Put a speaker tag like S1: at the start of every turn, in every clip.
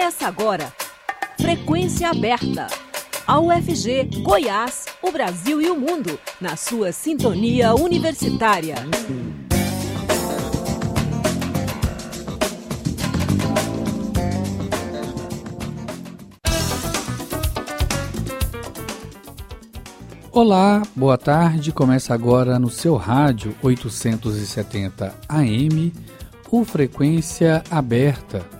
S1: Começa agora. Frequência aberta. A UFG, Goiás, o Brasil e o mundo, na sua sintonia universitária.
S2: Olá, boa tarde. Começa agora no seu rádio 870 AM, o Frequência Aberta.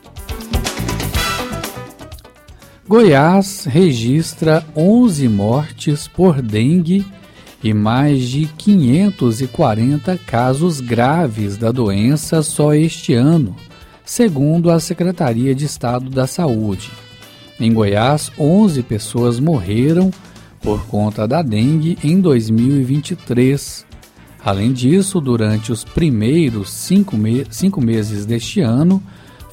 S2: Goiás registra 11 mortes por dengue e mais de 540 casos graves da doença só este ano, segundo a Secretaria de Estado da Saúde. Em Goiás, 11 pessoas morreram por conta da dengue em 2023. Além disso, durante os primeiros cinco, me cinco meses deste ano,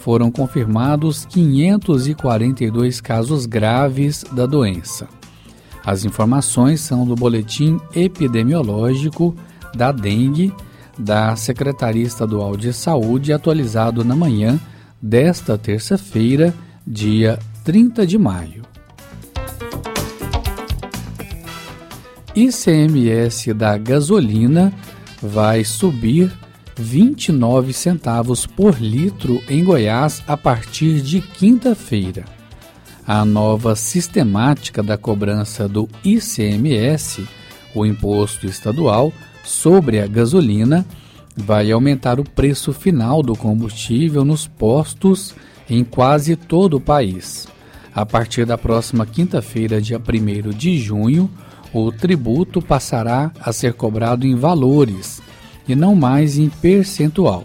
S2: foram confirmados 542 casos graves da doença. As informações são do Boletim Epidemiológico da Dengue da Secretaria Estadual de Saúde, atualizado na manhã desta terça-feira, dia 30 de maio. ICMS da gasolina vai subir 29 centavos por litro em Goiás a partir de quinta-feira. A nova sistemática da cobrança do ICMS, o imposto estadual, sobre a gasolina, vai aumentar o preço final do combustível nos postos em quase todo o país. A partir da próxima quinta-feira, dia 1 de junho, o tributo passará a ser cobrado em valores e não mais em percentual.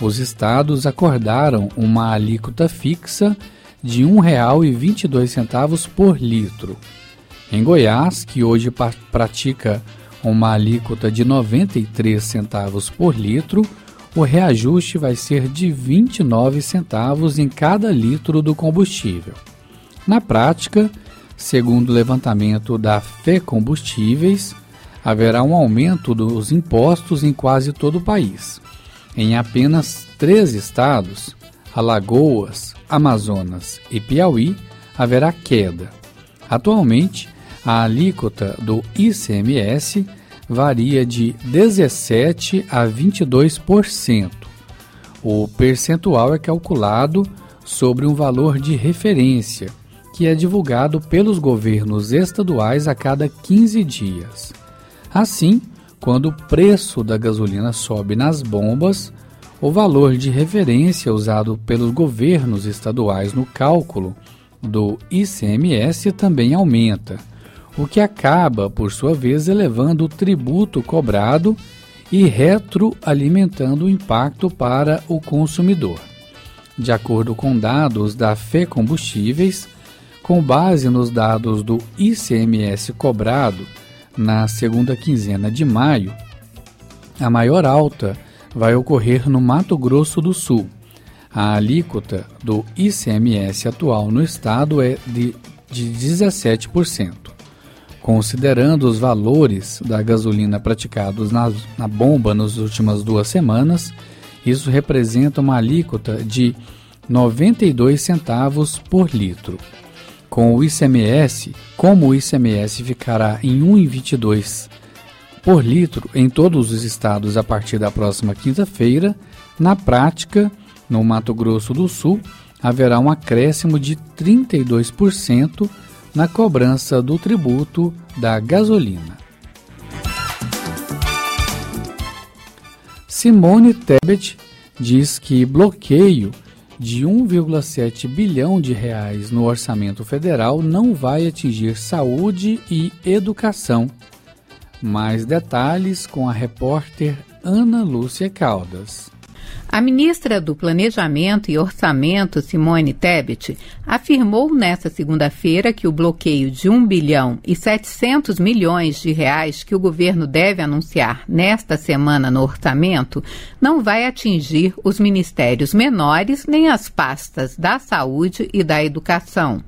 S2: Os estados acordaram uma alíquota fixa de R$ 1,22 por litro. Em Goiás, que hoje pratica uma alíquota de 93 centavos por litro, o reajuste vai ser de 29 centavos em cada litro do combustível. Na prática, Segundo o levantamento da Fé Combustíveis, haverá um aumento dos impostos em quase todo o país. Em apenas três estados, Alagoas, Amazonas e Piauí, haverá queda. Atualmente, a alíquota do ICMS varia de 17 a 22%. O percentual é calculado sobre um valor de referência que é divulgado pelos governos estaduais a cada 15 dias. Assim, quando o preço da gasolina sobe nas bombas, o valor de referência usado pelos governos estaduais no cálculo do ICMS também aumenta, o que acaba, por sua vez, elevando o tributo cobrado e retroalimentando o impacto para o consumidor. De acordo com dados da Fê Combustíveis, com base nos dados do ICMS cobrado na segunda quinzena de maio, a maior alta vai ocorrer no Mato Grosso do Sul. A alíquota do ICMS atual no estado é de, de 17%. Considerando os valores da gasolina praticados na, na bomba nas últimas duas semanas, isso representa uma alíquota de 92 centavos por litro com o ICMS, como o ICMS ficará em 1,22 por litro em todos os estados a partir da próxima quinta-feira, na prática, no Mato Grosso do Sul, haverá um acréscimo de 32% na cobrança do tributo da gasolina. Simone Tebet diz que bloqueio de 1,7 bilhão de reais no orçamento federal não vai atingir saúde e educação. Mais detalhes com a repórter Ana Lúcia Caldas.
S3: A ministra do Planejamento e Orçamento, Simone Tebet, afirmou nesta segunda-feira que o bloqueio de 1 bilhão e 700 milhões de reais que o governo deve anunciar nesta semana no orçamento não vai atingir os ministérios menores nem as pastas da saúde e da educação.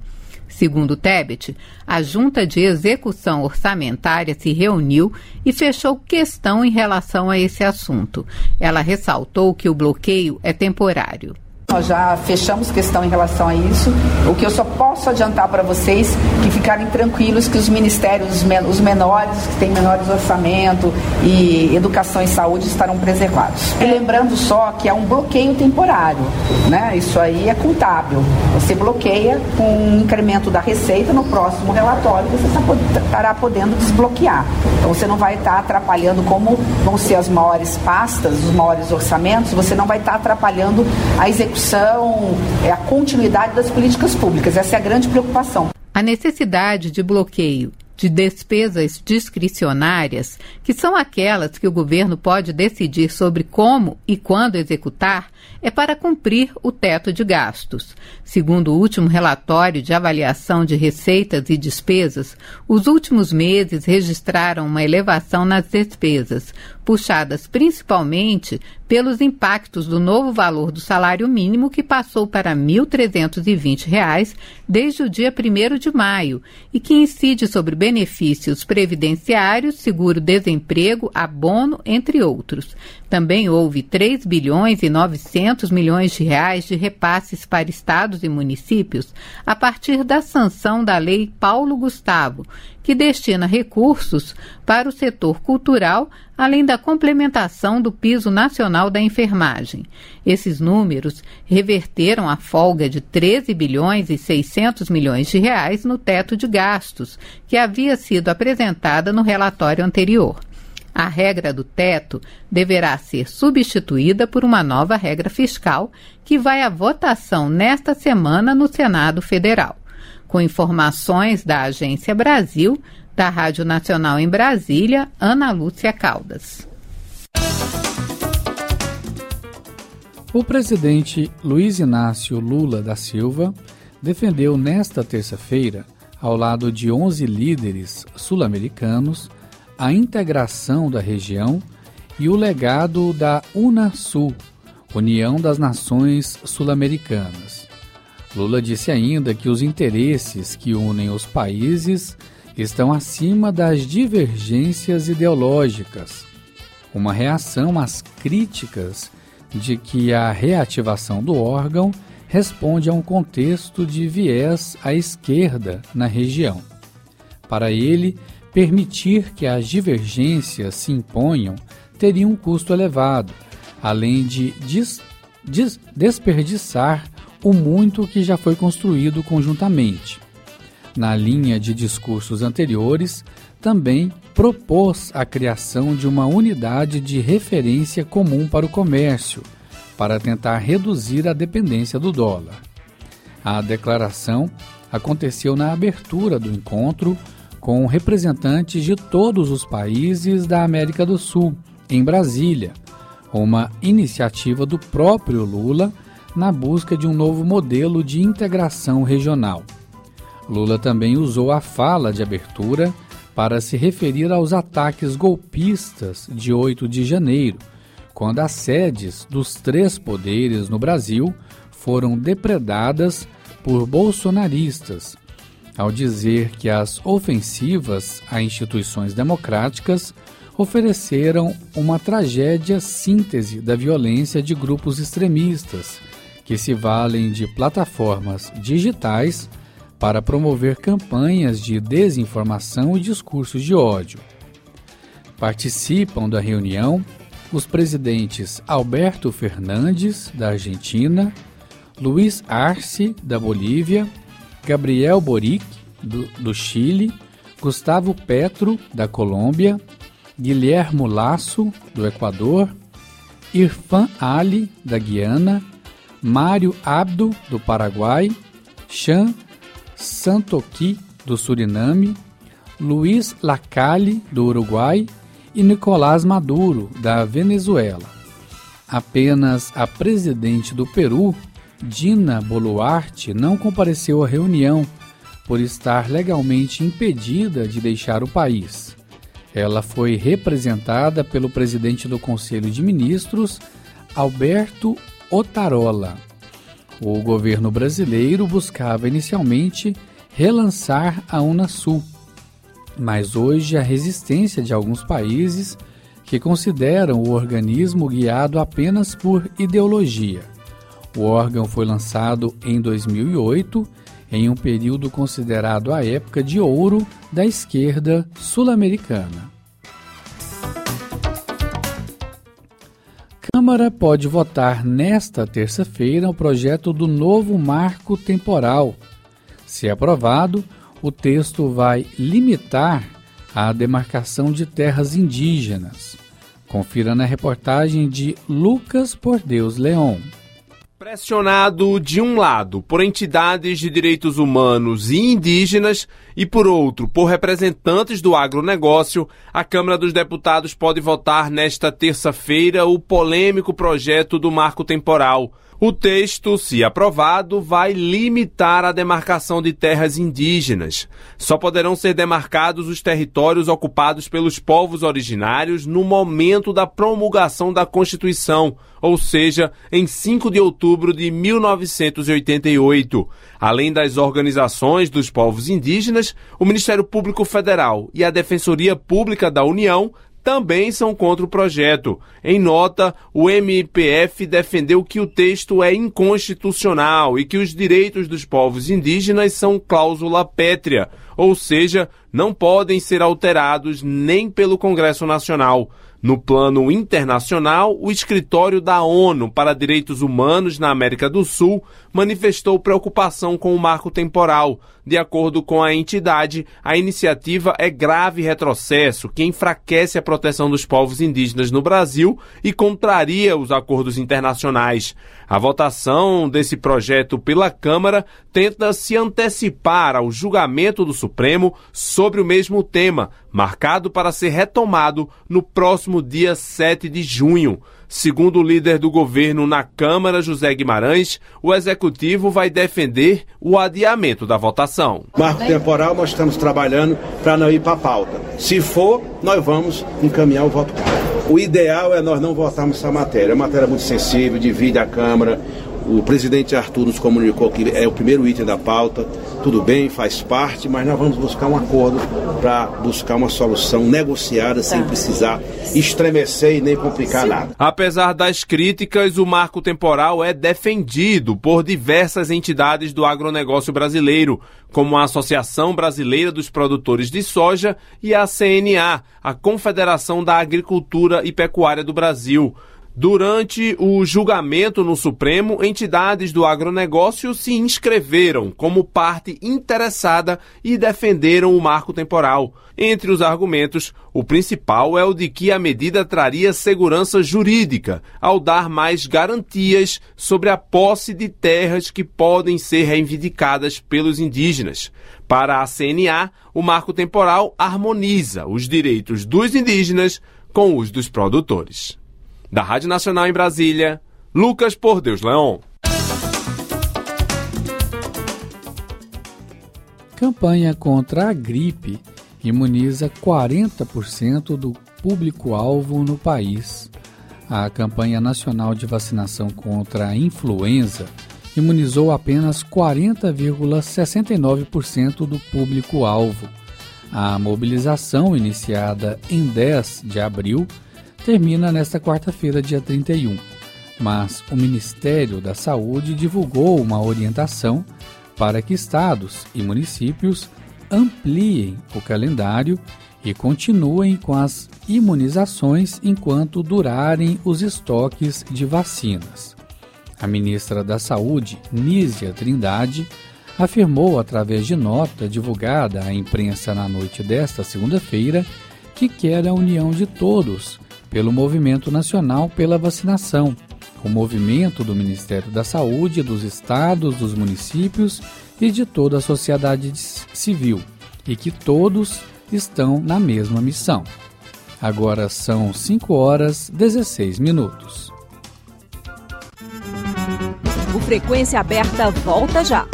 S3: Segundo Tebet, a Junta de Execução Orçamentária se reuniu e fechou questão em relação a esse assunto. Ela ressaltou que o bloqueio é temporário.
S4: Nós já fechamos questão em relação a isso. O que eu só posso adiantar para vocês que ficarem tranquilos que os ministérios, os menores, que têm menores orçamento e educação e saúde estarão preservados. E lembrando só que é um bloqueio temporário, né? Isso aí é contábil. Você bloqueia com um incremento da receita no próximo relatório, você tá estará podendo desbloquear. Então você não vai estar atrapalhando como vão ser as maiores pastas, os maiores orçamentos, você não vai estar atrapalhando a execução é a continuidade das políticas públicas. Essa é a grande preocupação.
S3: A necessidade de bloqueio de despesas discricionárias, que são aquelas que o governo pode decidir sobre como e quando executar, é para cumprir o teto de gastos. Segundo o último relatório de avaliação de receitas e despesas, os últimos meses registraram uma elevação nas despesas, puxadas principalmente pelos impactos do novo valor do salário mínimo que passou para R$ 1.320 desde o dia 1 de maio e que incide sobre benefícios previdenciários, seguro-desemprego, abono, entre outros. Também houve 3 bilhões e 900 milhões de reais de repasses para estados e municípios a partir da sanção da Lei Paulo Gustavo, que destina recursos para o setor cultural, além da complementação do piso nacional da enfermagem. Esses números reverteram a folga de 13 bilhões e 600 milhões de reais no teto de gastos, que havia sido apresentada no relatório anterior. A regra do teto deverá ser substituída por uma nova regra fiscal que vai à votação nesta semana no Senado Federal. Com informações da Agência Brasil, da Rádio Nacional em Brasília, Ana Lúcia Caldas.
S2: O presidente Luiz Inácio Lula da Silva defendeu nesta terça-feira, ao lado de 11 líderes sul-americanos, a integração da região e o legado da Unasul, União das Nações Sul-Americanas. Lula disse ainda que os interesses que unem os países estão acima das divergências ideológicas, uma reação às críticas de que a reativação do órgão responde a um contexto de viés à esquerda na região. Para ele, permitir que as divergências se imponham teria um custo elevado, além de des des desperdiçar o muito que já foi construído conjuntamente. Na linha de discursos anteriores, também propôs a criação de uma unidade de referência comum para o comércio, para tentar reduzir a dependência do dólar. A declaração aconteceu na abertura do encontro com representantes de todos os países da América do Sul, em Brasília, uma iniciativa do próprio Lula na busca de um novo modelo de integração regional. Lula também usou a fala de abertura para se referir aos ataques golpistas de 8 de janeiro, quando as sedes dos três poderes no Brasil foram depredadas por bolsonaristas, ao dizer que as ofensivas a instituições democráticas ofereceram uma tragédia síntese da violência de grupos extremistas que se valem de plataformas digitais para promover campanhas de desinformação e discursos de ódio. Participam da reunião os presidentes Alberto Fernandes, da Argentina, Luiz Arce, da Bolívia, Gabriel Boric, do, do Chile, Gustavo Petro, da Colômbia, Guilhermo Lasso, do Equador, Irfan Ali, da Guiana, Mário Abdo, do Paraguai, Chan Santoki, do Suriname, Luiz Lacalle, do Uruguai e Nicolás Maduro, da Venezuela. Apenas a presidente do Peru, Dina Boluarte, não compareceu à reunião por estar legalmente impedida de deixar o país. Ela foi representada pelo presidente do Conselho de Ministros, Alberto Otarola. O governo brasileiro buscava inicialmente relançar a Unasul, mas hoje a resistência de alguns países que consideram o organismo guiado apenas por ideologia. O órgão foi lançado em 2008 em um período considerado a época de ouro da esquerda sul-americana. Câmara pode votar nesta terça-feira o projeto do novo marco temporal. Se aprovado, o texto vai limitar a demarcação de terras indígenas. Confira na reportagem de Lucas Por Deus Leon.
S5: Pressionado de um lado por entidades de direitos humanos e indígenas e por outro por representantes do agronegócio, a Câmara dos Deputados pode votar nesta terça-feira o polêmico projeto do marco temporal. O texto, se aprovado, vai limitar a demarcação de terras indígenas. Só poderão ser demarcados os territórios ocupados pelos povos originários no momento da promulgação da Constituição, ou seja, em 5 de outubro de 1988. Além das organizações dos povos indígenas, o Ministério Público Federal e a Defensoria Pública da União também são contra o projeto. Em nota, o MPF defendeu que o texto é inconstitucional e que os direitos dos povos indígenas são cláusula pétrea, ou seja, não podem ser alterados nem pelo Congresso Nacional. No plano internacional, o Escritório da ONU para Direitos Humanos na América do Sul manifestou preocupação com o marco temporal. De acordo com a entidade, a iniciativa é grave retrocesso que enfraquece a proteção dos povos indígenas no Brasil e contraria os acordos internacionais. A votação desse projeto pela Câmara tenta se antecipar ao julgamento do Supremo sobre o mesmo tema, marcado para ser retomado no próximo dia 7 de junho. Segundo o líder do governo na Câmara, José Guimarães, o executivo vai defender o adiamento da votação.
S6: Marco temporal, nós estamos trabalhando para não ir para a pauta. Se for, nós vamos encaminhar o voto O ideal é nós não votarmos essa matéria. É uma matéria muito sensível, divide a Câmara. O presidente Arthur nos comunicou que é o primeiro item da pauta. Tudo bem, faz parte, mas nós vamos buscar um acordo para buscar uma solução negociada sem tá. precisar estremecer e nem complicar nada.
S5: Apesar das críticas, o marco temporal é defendido por diversas entidades do agronegócio brasileiro, como a Associação Brasileira dos Produtores de Soja e a CNA, a Confederação da Agricultura e Pecuária do Brasil. Durante o julgamento no Supremo, entidades do agronegócio se inscreveram como parte interessada e defenderam o marco temporal. Entre os argumentos, o principal é o de que a medida traria segurança jurídica ao dar mais garantias sobre a posse de terras que podem ser reivindicadas pelos indígenas. Para a CNA, o marco temporal harmoniza os direitos dos indígenas com os dos produtores. Da Rádio Nacional em Brasília, Lucas Por Deus Leon.
S2: Campanha contra a gripe imuniza 40% do público-alvo no país. A campanha nacional de vacinação contra a influenza imunizou apenas 40,69% do público-alvo. A mobilização, iniciada em 10 de abril, termina nesta quarta-feira, dia 31. Mas o Ministério da Saúde divulgou uma orientação para que estados e municípios ampliem o calendário e continuem com as imunizações enquanto durarem os estoques de vacinas. A ministra da Saúde, Nízia Trindade, afirmou através de nota divulgada à imprensa na noite desta segunda-feira que quer a união de todos pelo Movimento Nacional pela Vacinação, o movimento do Ministério da Saúde, dos estados, dos municípios e de toda a sociedade civil, e que todos estão na mesma missão. Agora são 5 horas 16 minutos.
S1: Frequência Aberta volta já.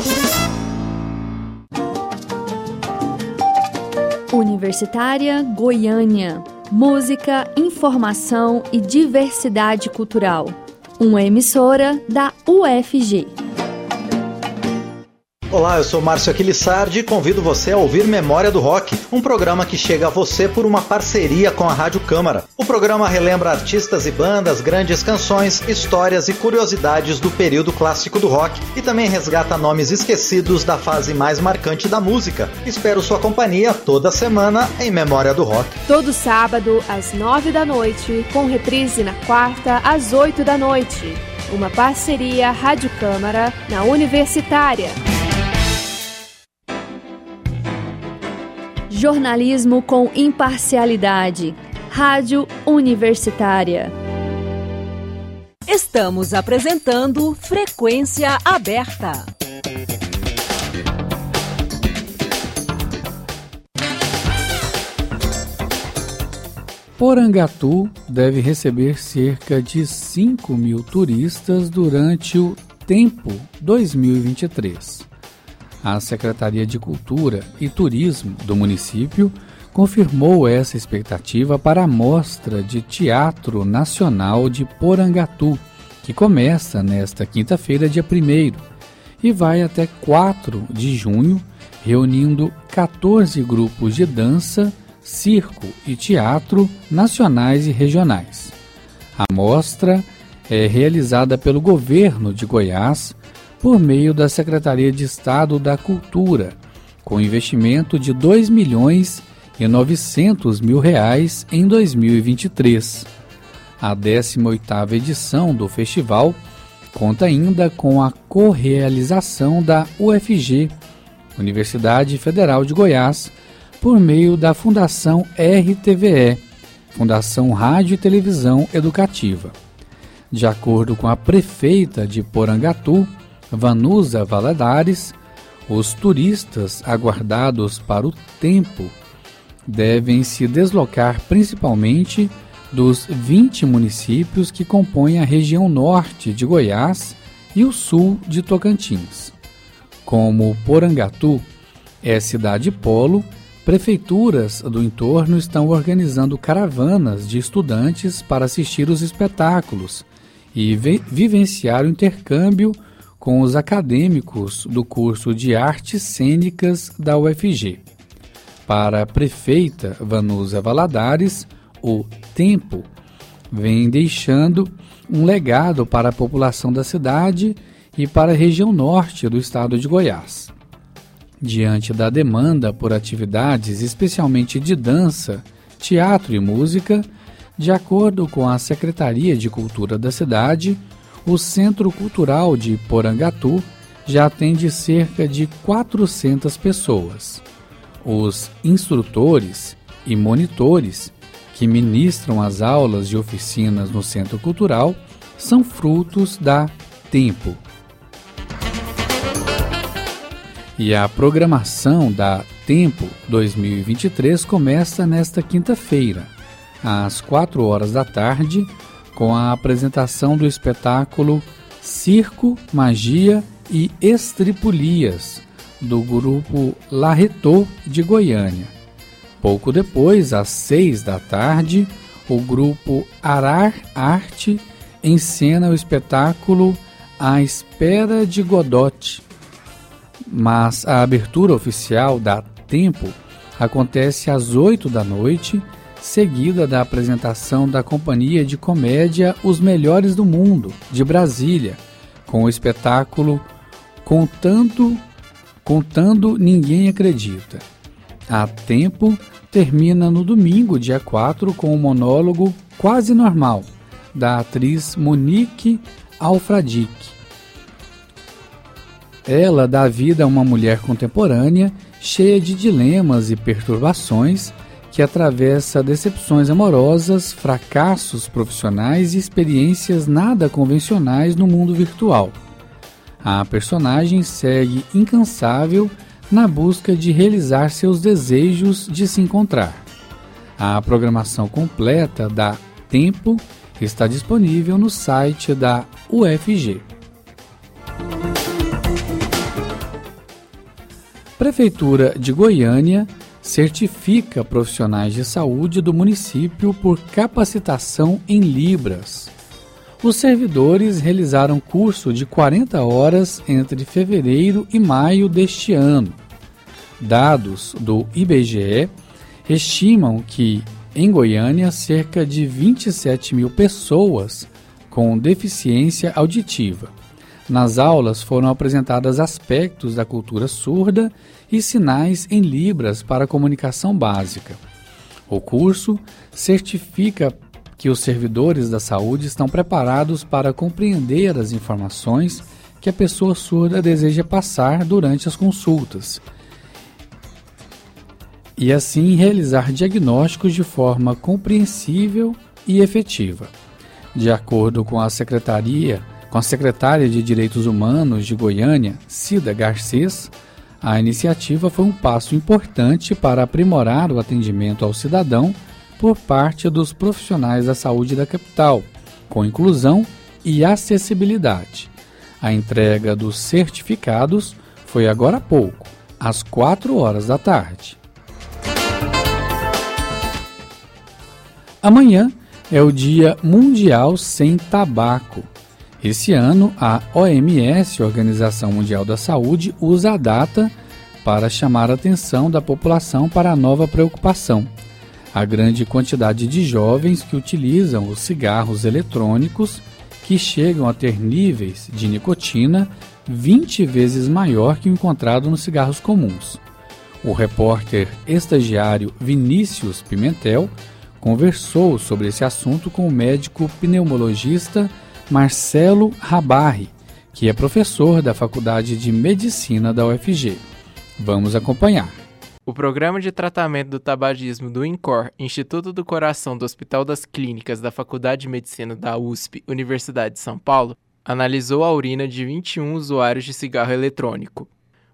S7: Universitária Goiânia. Música, informação e diversidade cultural. Uma emissora da UFG.
S8: Olá, eu sou Márcio Aquilissardi e convido você a ouvir Memória do Rock, um programa que chega a você por uma parceria com a Rádio Câmara. O programa relembra artistas e bandas, grandes canções, histórias e curiosidades do período clássico do rock e também resgata nomes esquecidos da fase mais marcante da música. Espero sua companhia toda semana em Memória do Rock.
S7: Todo sábado às nove da noite, com reprise na quarta às oito da noite. Uma parceria Rádio Câmara na Universitária. Jornalismo com imparcialidade. Rádio Universitária.
S1: Estamos apresentando Frequência Aberta.
S2: Porangatu deve receber cerca de 5 mil turistas durante o Tempo 2023 a Secretaria de Cultura e Turismo do município confirmou essa expectativa para a Mostra de Teatro Nacional de Porangatu, que começa nesta quinta-feira, dia 1 e vai até 4 de junho, reunindo 14 grupos de dança, circo e teatro nacionais e regionais. A mostra é realizada pelo governo de Goiás por meio da Secretaria de Estado da Cultura, com investimento de 2 milhões e 900 mil reais em 2023. A 18ª edição do festival conta ainda com a correalização da UFG, Universidade Federal de Goiás, por meio da Fundação RTVE, Fundação Rádio e Televisão Educativa. De acordo com a prefeita de Porangatu, Vanusa Valadares, os turistas aguardados para o tempo devem se deslocar principalmente dos 20 municípios que compõem a região norte de Goiás e o sul de Tocantins. Como Porangatu é cidade polo, prefeituras do entorno estão organizando caravanas de estudantes para assistir os espetáculos e vivenciar o intercâmbio com os acadêmicos do curso de Artes Cênicas da UFG. Para a prefeita Vanusa Valadares, o tempo vem deixando um legado para a população da cidade e para a região norte do estado de Goiás. Diante da demanda por atividades, especialmente de dança, teatro e música, de acordo com a Secretaria de Cultura da cidade, o Centro Cultural de Porangatu já atende cerca de 400 pessoas. Os instrutores e monitores que ministram as aulas e oficinas no Centro Cultural são frutos da Tempo. E a programação da Tempo 2023 começa nesta quinta-feira, às 4 horas da tarde, com a apresentação do espetáculo Circo, Magia e Estripulias, do grupo Larretô de Goiânia. Pouco depois, às seis da tarde, o grupo Arar Arte encena o espetáculo A Espera de Godot. Mas a abertura oficial da Tempo acontece às oito da noite seguida da apresentação da companhia de comédia Os Melhores do Mundo, de Brasília, com o espetáculo Contando, Contando Ninguém Acredita. A Tempo termina no domingo, dia 4, com o monólogo Quase Normal, da atriz Monique Alfradic. Ela dá vida a uma mulher contemporânea cheia de dilemas e perturbações que atravessa decepções amorosas, fracassos profissionais e experiências nada convencionais no mundo virtual. A personagem segue incansável na busca de realizar seus desejos de se encontrar. A programação completa da Tempo está disponível no site da UFG. Prefeitura de Goiânia certifica profissionais de saúde do município por capacitação em Libras. Os servidores realizaram curso de 40 horas entre fevereiro e maio deste ano. Dados do IBGE estimam que, em Goiânia, cerca de 27 mil pessoas com deficiência auditiva. Nas aulas foram apresentados aspectos da cultura surda e sinais em Libras para comunicação básica. O curso certifica que os servidores da saúde estão preparados para compreender as informações que a pessoa surda deseja passar durante as consultas e assim realizar diagnósticos de forma compreensível e efetiva. De acordo com a Secretaria, com a secretária de Direitos Humanos de Goiânia, Cida Garcês, a iniciativa foi um passo importante para aprimorar o atendimento ao cidadão por parte dos profissionais da saúde da capital, com inclusão e acessibilidade. A entrega dos certificados foi agora há pouco, às 4 horas da tarde. Amanhã é o Dia Mundial Sem Tabaco. Esse ano, a OMS, Organização Mundial da Saúde, usa a data para chamar a atenção da população para a nova preocupação a grande quantidade de jovens que utilizam os cigarros eletrônicos que chegam a ter níveis de nicotina 20 vezes maior que o encontrado nos cigarros comuns. O repórter estagiário Vinícius Pimentel conversou sobre esse assunto com o médico pneumologista Marcelo Rabarri, que é professor da Faculdade de Medicina da UFG. Vamos acompanhar.
S9: O Programa de Tratamento do Tabagismo do INCOR, Instituto do Coração do Hospital das Clínicas da Faculdade de Medicina da USP, Universidade de São Paulo, analisou a urina de 21 usuários de cigarro eletrônico.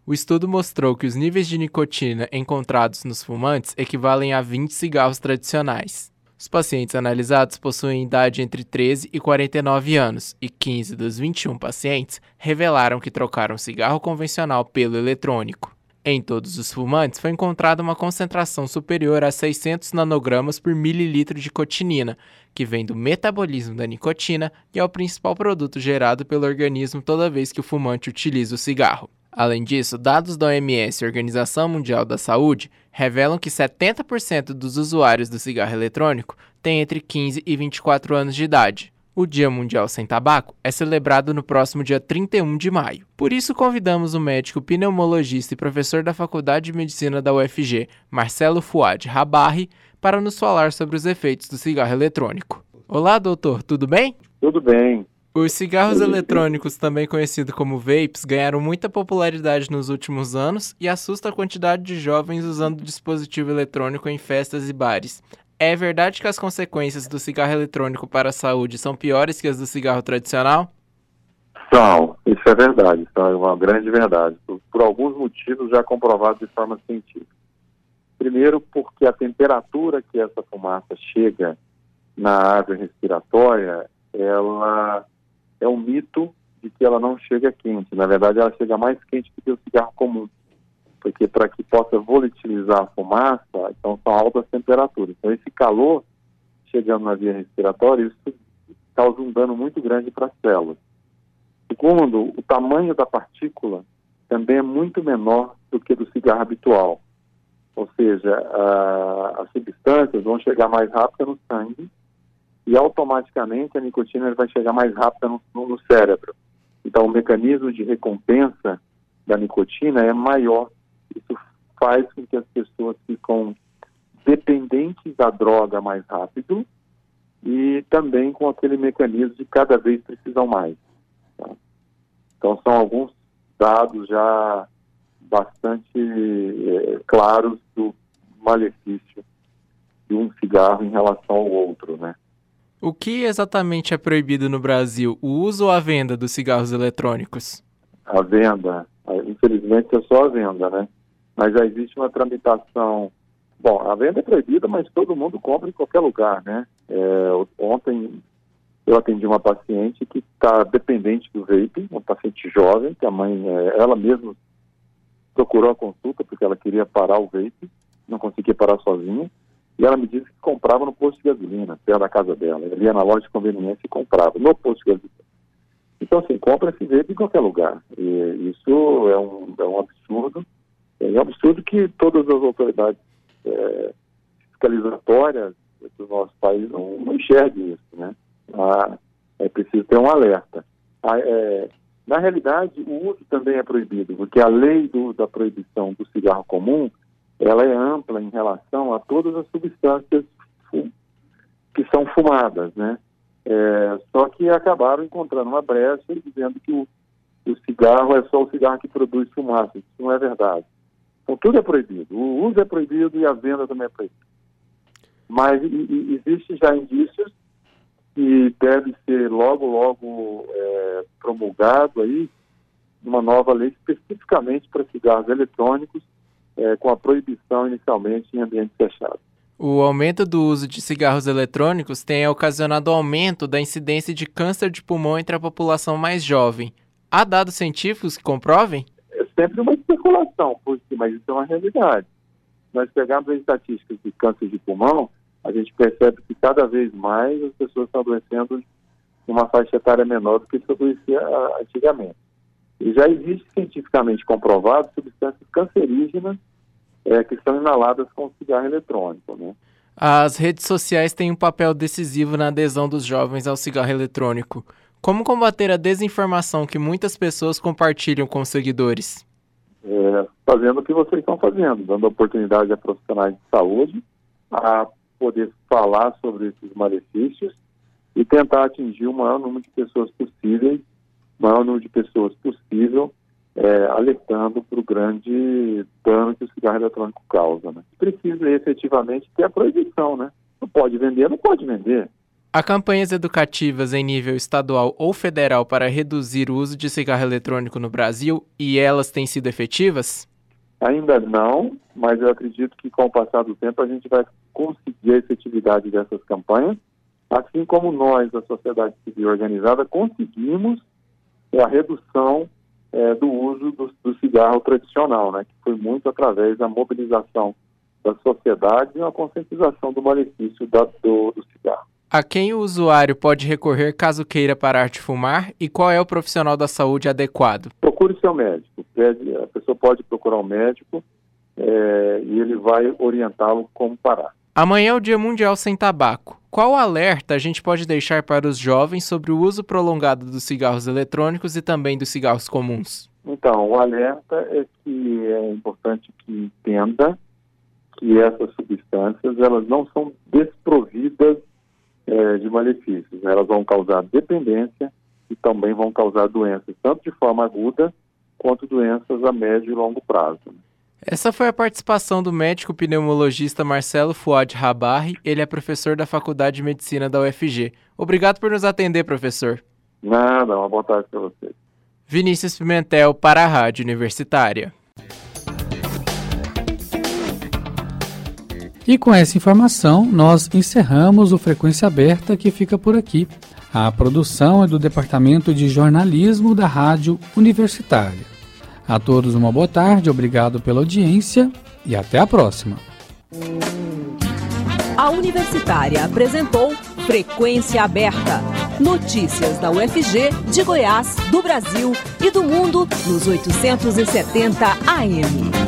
S9: O estudo mostrou que os níveis de nicotina encontrados nos fumantes equivalem a 20 cigarros tradicionais. Os pacientes analisados possuem idade entre 13 e 49 anos, e 15 dos 21 pacientes revelaram que trocaram cigarro convencional pelo eletrônico. Em todos os fumantes foi encontrada uma concentração superior a 600 nanogramas por mililitro de cotinina, que vem do metabolismo da nicotina e é o principal produto gerado pelo organismo toda vez que o fumante utiliza o cigarro. Além disso, dados da OMS, Organização Mundial da Saúde, revelam que 70% dos usuários do cigarro eletrônico têm entre 15 e 24 anos de idade. O Dia Mundial Sem Tabaco é celebrado no próximo dia 31 de maio. Por isso, convidamos o médico pneumologista e professor da Faculdade de Medicina da UFG, Marcelo Fuad Rabarri, para nos falar sobre os efeitos do cigarro eletrônico. Olá, doutor, tudo bem?
S10: Tudo bem.
S9: Os cigarros eletrônicos, também conhecidos como vapes, ganharam muita popularidade nos últimos anos e assusta a quantidade de jovens usando dispositivo eletrônico em festas e bares. É verdade que as consequências do cigarro eletrônico para a saúde são piores que as do cigarro tradicional?
S10: São, isso é verdade, isso é uma grande verdade, por, por alguns motivos já comprovados de forma científica. Primeiro, porque a temperatura que essa fumaça chega na árvore respiratória, ela é um mito de que ela não chega quente. Na verdade, ela chega mais quente do que o cigarro comum porque para que possa volatilizar a fumaça, então são altas temperaturas. Então esse calor chegando na via respiratória, isso causa um dano muito grande para as células. Segundo, o tamanho da partícula também é muito menor do que do cigarro habitual. Ou seja, a, as substâncias vão chegar mais rápido no sangue e automaticamente a nicotina vai chegar mais rápido no, no, no cérebro. Então o mecanismo de recompensa da nicotina é maior isso faz com que as pessoas ficam dependentes da droga mais rápido e também com aquele mecanismo de cada vez precisam mais. Tá? Então são alguns dados já bastante é, claros do malefício de um cigarro em relação ao outro, né?
S9: O que exatamente é proibido no Brasil? O uso ou a venda dos cigarros eletrônicos?
S10: A venda. Infelizmente é só a venda, né? mas já existe uma tramitação. Bom, a venda é proibida, mas todo mundo compra em qualquer lugar, né? É, ontem eu atendi uma paciente que está dependente do vape, uma paciente jovem, que a mãe, é, ela mesma procurou a consulta porque ela queria parar o vape, não conseguia parar sozinha, e ela me disse que comprava no posto de gasolina, perto da casa dela. Ela ia na loja de conveniência e comprava no posto de gasolina. Então, assim, compra esse vape em qualquer lugar. E isso é um, é um absurdo. É um absurdo que todas as autoridades é, fiscalizatórias do nosso país não, não enxerguem isso, né? Ah, é preciso ter um alerta. Ah, é, na realidade, o uso também é proibido, porque a lei do, da proibição do cigarro comum, ela é ampla em relação a todas as substâncias que são fumadas, né? É, só que acabaram encontrando uma brecha e dizendo que o, o cigarro é só o cigarro que produz fumaça. Isso não é verdade. Então tudo é proibido. O uso é proibido e a venda também é proibida. Mas e, e, existe já indícios que deve ser logo, logo é, promulgado aí uma nova lei especificamente para cigarros eletrônicos, é, com a proibição inicialmente em ambiente fechado.
S9: O aumento do uso de cigarros eletrônicos tem ocasionado aumento da incidência de câncer de pulmão entre a população mais jovem. Há dados científicos que comprovem?
S10: É sempre uma especulação, mas isso é uma realidade. Nós pegamos as estatísticas de câncer de pulmão, a gente percebe que cada vez mais as pessoas estão adoecendo numa faixa etária menor do que se adoecia ah, antigamente. E já existe cientificamente comprovado substâncias cancerígenas é, que são inaladas com cigarro eletrônico. Né?
S9: As redes sociais têm um papel decisivo na adesão dos jovens ao cigarro eletrônico. Como combater a desinformação que muitas pessoas compartilham com os seguidores?
S10: É, fazendo o que vocês estão fazendo, dando oportunidade a profissionais de saúde a poder falar sobre esses malefícios e tentar atingir o maior número de pessoas possíveis, maior número de pessoas possível é, alertando para o grande dano que o cigarro eletrônico causa. Né? Precisa efetivamente ter a proibição, né? Não pode vender, não pode vender.
S9: Há campanhas educativas em nível estadual ou federal para reduzir o uso de cigarro eletrônico no Brasil e elas têm sido efetivas?
S10: Ainda não, mas eu acredito que com o passar do tempo a gente vai conseguir a efetividade dessas campanhas, assim como nós, a sociedade civil organizada, conseguimos a redução é, do uso do, do, cigarro tradicional, né, que foi muito através da mobilização da sociedade e uma conscientização do malefício da, do, do cigarro.
S9: A quem o usuário pode recorrer caso queira parar de fumar e qual é o profissional da saúde adequado?
S10: Procure seu médico. A pessoa pode procurar um médico é, e ele vai orientá-lo como parar.
S9: Amanhã é o Dia Mundial Sem Tabaco. Qual alerta a gente pode deixar para os jovens sobre o uso prolongado dos cigarros eletrônicos e também dos cigarros comuns?
S10: Então, o alerta é que é importante que entenda que essas substâncias elas não são desprovidas é, de malefícios. Elas vão causar dependência e também vão causar doenças, tanto de forma aguda quanto doenças a médio e longo prazo.
S9: Essa foi a participação do médico pneumologista Marcelo Fuad Rabarri. Ele é professor da Faculdade de Medicina da UFG. Obrigado por nos atender, professor.
S10: Nada, uma boa tarde para você.
S9: Vinícius Pimentel para a Rádio Universitária.
S2: E com essa informação, nós encerramos o Frequência Aberta que fica por aqui. A produção é do Departamento de Jornalismo da Rádio Universitária. A todos uma boa tarde, obrigado pela audiência e até a próxima.
S1: A Universitária apresentou Frequência Aberta. Notícias da UFG, de Goiás, do Brasil e do mundo nos 870 AM.